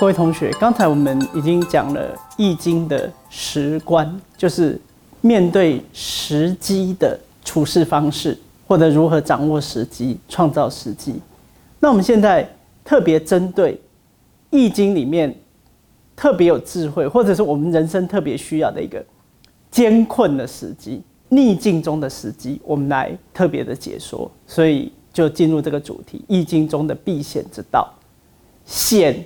各位同学，刚才我们已经讲了《易经》的时观，就是面对时机的处事方式，或者如何掌握时机、创造时机。那我们现在特别针对《易经》里面特别有智慧，或者是我们人生特别需要的一个艰困的时机、逆境中的时机，我们来特别的解说。所以就进入这个主题，《易经》中的避险之道，险。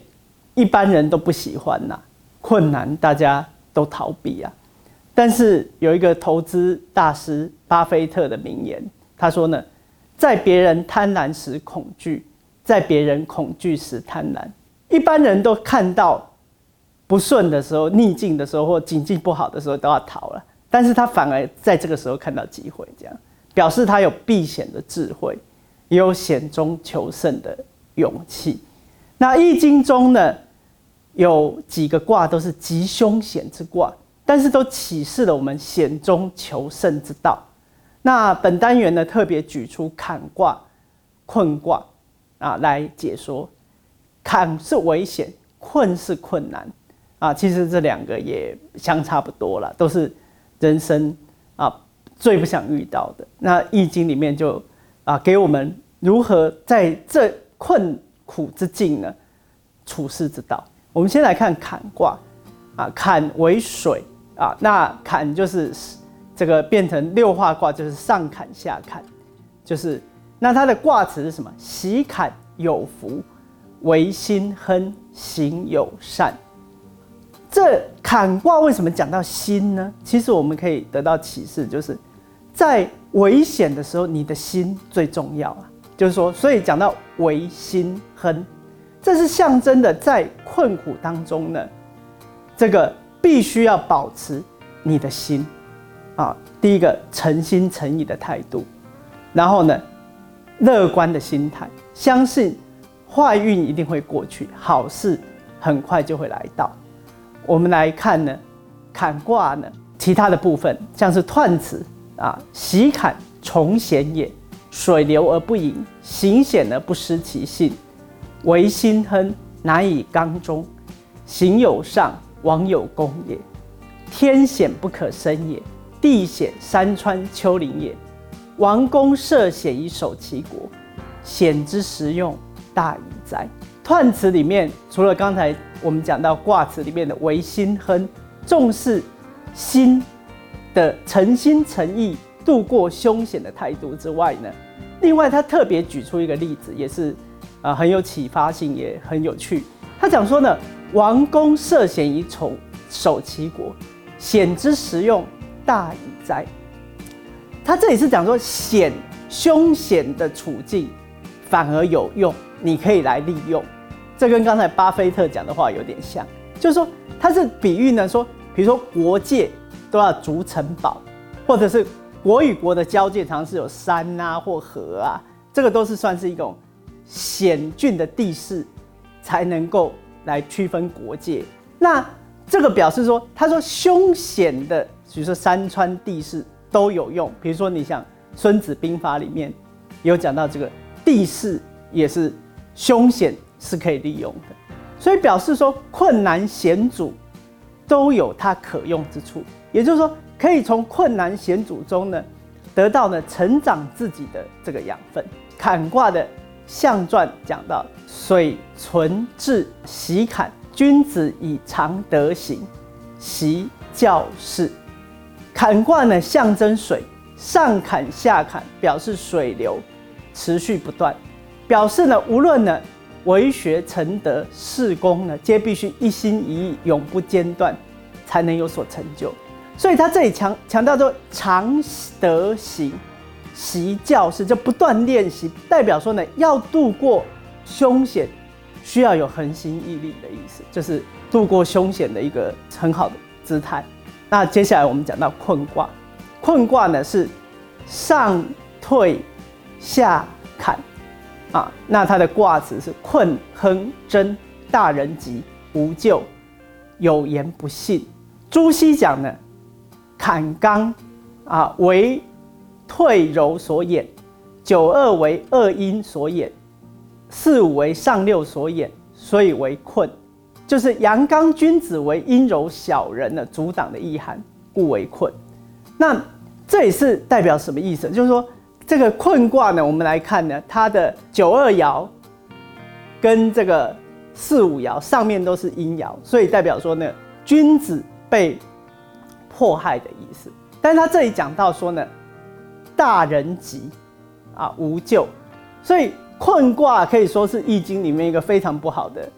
一般人都不喜欢呐，困难大家都逃避啊。但是有一个投资大师巴菲特的名言，他说呢，在别人贪婪时恐惧，在别人恐惧时贪婪。一般人都看到不顺的时候、逆境的时候或景气不好的时候都要逃了，但是他反而在这个时候看到机会，这样表示他有避险的智慧，也有险中求胜的勇气。那易经中呢？有几个卦都是吉凶险之卦，但是都启示了我们险中求胜之道。那本单元呢，特别举出坎卦、困卦啊来解说。坎是危险，困是困难啊。其实这两个也相差不多了，都是人生啊最不想遇到的。那易经里面就啊给我们如何在这困苦之境呢处世之道。我们先来看坎卦，啊，坎为水啊，那坎就是这个变成六化卦，就是上坎下坎，就是那它的卦词是什么？喜坎有福，为心亨，行有善。这坎卦为什么讲到心呢？其实我们可以得到启示，就是在危险的时候，你的心最重要啊。就是说，所以讲到为心亨。这是象征的，在困苦当中呢，这个必须要保持你的心啊，第一个诚心诚意的态度，然后呢，乐观的心态，相信坏运一定会过去，好事很快就会来到。我们来看呢，坎卦呢，其他的部分像是彖辞啊，喜坎从险也，水流而不盈，行险而不失其性。为心亨，难以刚中；行有上，王有功也。天险不可生也，地险山川丘陵也。王公涉险以守其国，险之实用，大矣哉！彖辞里面，除了刚才我们讲到卦辞里面的为心亨，重视心的诚心诚意度过凶险的态度之外呢，另外他特别举出一个例子，也是。啊，很有启发性，也很有趣。他讲说呢，王公涉险以宠守其国，险之实用，大矣哉。他这里是讲说险凶险的处境反而有用，你可以来利用。这跟刚才巴菲特讲的话有点像，就是说他是比喻呢，说比如说国界都要筑城堡，或者是国与国的交界常是有山啊或河啊，这个都是算是一种。险峻的地势才能够来区分国界。那这个表示说，他说凶险的，比如说山川地势都有用。比如说，你想《孙子兵法》里面有讲到这个地势也是凶险是可以利用的，所以表示说困难险阻都有它可用之处。也就是说，可以从困难险阻中呢得到呢成长自己的这个养分。坎卦的。象传讲到水存至喜坎，君子以常德行，习教事。坎卦呢象征水，上坎下坎表示水流持续不断，表示呢无论呢为学成德事功呢，皆必须一心一意，永不间断，才能有所成就。所以他这里强强调说常德行。习教是就不断练习，代表说呢，要度过凶险，需要有恒心毅力的意思，就是度过凶险的一个很好的姿态。那接下来我们讲到困卦，困卦呢是上退下坎啊，那它的卦词是困亨贞，大人吉，无咎，有言不信。朱熹讲呢，坎刚啊为。退柔所掩，九二为二阴所掩，四五为上六所掩，所以为困。就是阳刚君子为阴柔小人的阻挡的意涵，故为困。那这也是代表什么意思？就是说这个困卦呢，我们来看呢，它的九二爻跟这个四五爻上面都是阴爻，所以代表说呢，君子被迫害的意思。但是他这里讲到说呢，大人急啊，无救，所以困卦可以说是易经里面一个非常不好的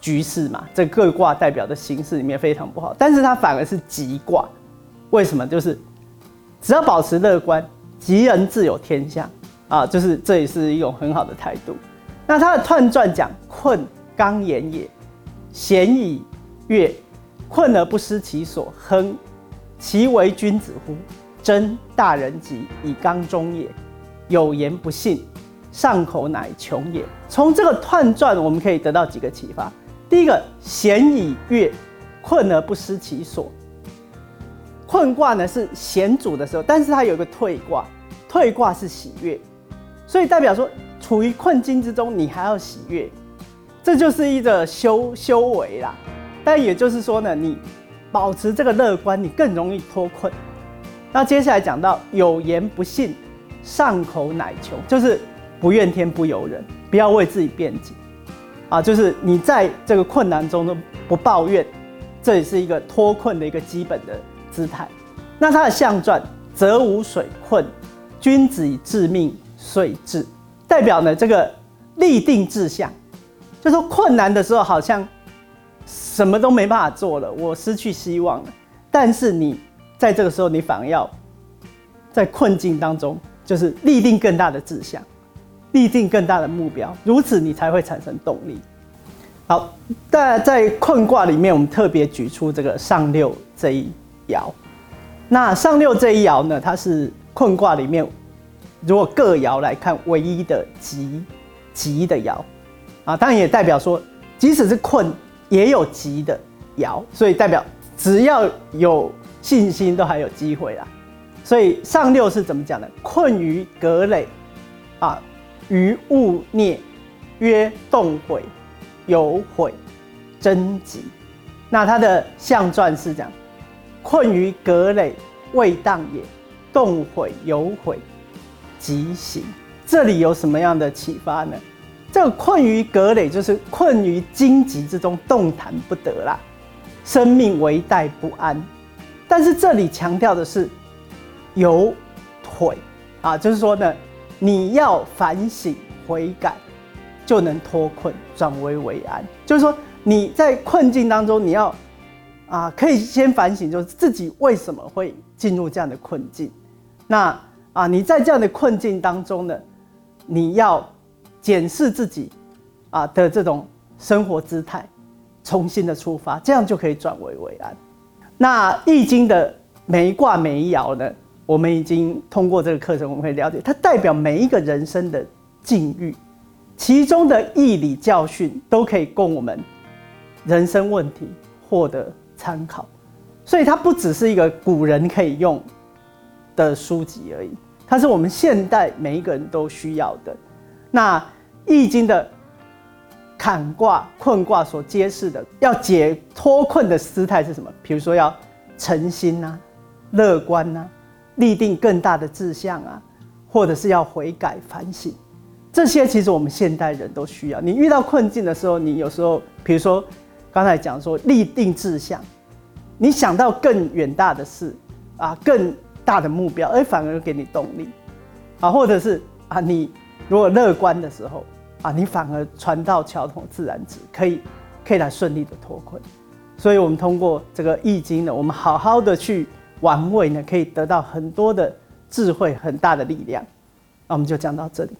局势嘛。这各卦代表的形式里面非常不好，但是它反而是吉卦。为什么？就是只要保持乐观，吉人自有天相啊，就是这也是一种很好的态度。那他的彖传讲困刚言也，咸以悦，困而不失其所，亨。其为君子乎？真大人吉，以刚中也。有言不信，上口乃穷也。从这个彖传，我们可以得到几个启发。第一个，咸以悦，困而不失其所。困卦呢是险阻的时候，但是它有个退卦，退卦是喜悦，所以代表说，处于困境之中，你还要喜悦，这就是一个修修为啦。但也就是说呢，你。保持这个乐观，你更容易脱困。那接下来讲到有言不信，上口乃穷，就是不怨天不尤人，不要为自己辩解啊。就是你在这个困难中都不抱怨，这也是一个脱困的一个基本的姿态。那它的象传则无水困，君子以致命遂至，代表呢这个立定志向，就说困难的时候好像。什么都没办法做了，我失去希望了。但是你在这个时候，你反而要在困境当中，就是立定更大的志向，立定更大的目标，如此你才会产生动力。好，但在困卦里面，我们特别举出这个上六这一爻。那上六这一爻呢，它是困卦里面如果各爻来看唯一的吉吉的爻啊，当然也代表说，即使是困。也有吉的爻，所以代表只要有信心，都还有机会啦。所以上六是怎么讲的？困于葛垒，啊，于物孽，曰动悔，有悔，真吉。那它的象传是讲，困于葛垒，未当也，动悔有悔，吉行。这里有什么样的启发呢？这个困于葛垒，就是困于荆棘之中，动弹不得啦，生命危殆不安。但是这里强调的是有腿啊，就是说呢，你要反省悔改，就能脱困转危为安。就是说你在困境当中，你要啊，可以先反省，就是自己为什么会进入这样的困境。那啊，你在这样的困境当中呢，你要。检视自己啊的这种生活姿态，重新的出发，这样就可以转危为安。那易经的每一卦每一爻呢，我们已经通过这个课程，我们会了解它代表每一个人生的境遇，其中的义理教训都可以供我们人生问题获得参考。所以它不只是一个古人可以用的书籍而已，它是我们现代每一个人都需要的。那易经的坎卦、困卦所揭示的要解脱困的姿态是什么？比如说要诚心呐、乐观呐、立定更大的志向啊，或者是要悔改反省，这些其实我们现代人都需要。你遇到困境的时候，你有时候，比如说刚才讲说立定志向，你想到更远大的事啊，更大的目标，而反而给你动力啊，或者是啊你。如果乐观的时候啊，你反而传到桥头自然直，可以可以来顺利的脱困。所以，我们通过这个易经呢，我们好好的去玩味呢，可以得到很多的智慧，很大的力量。那我们就讲到这里。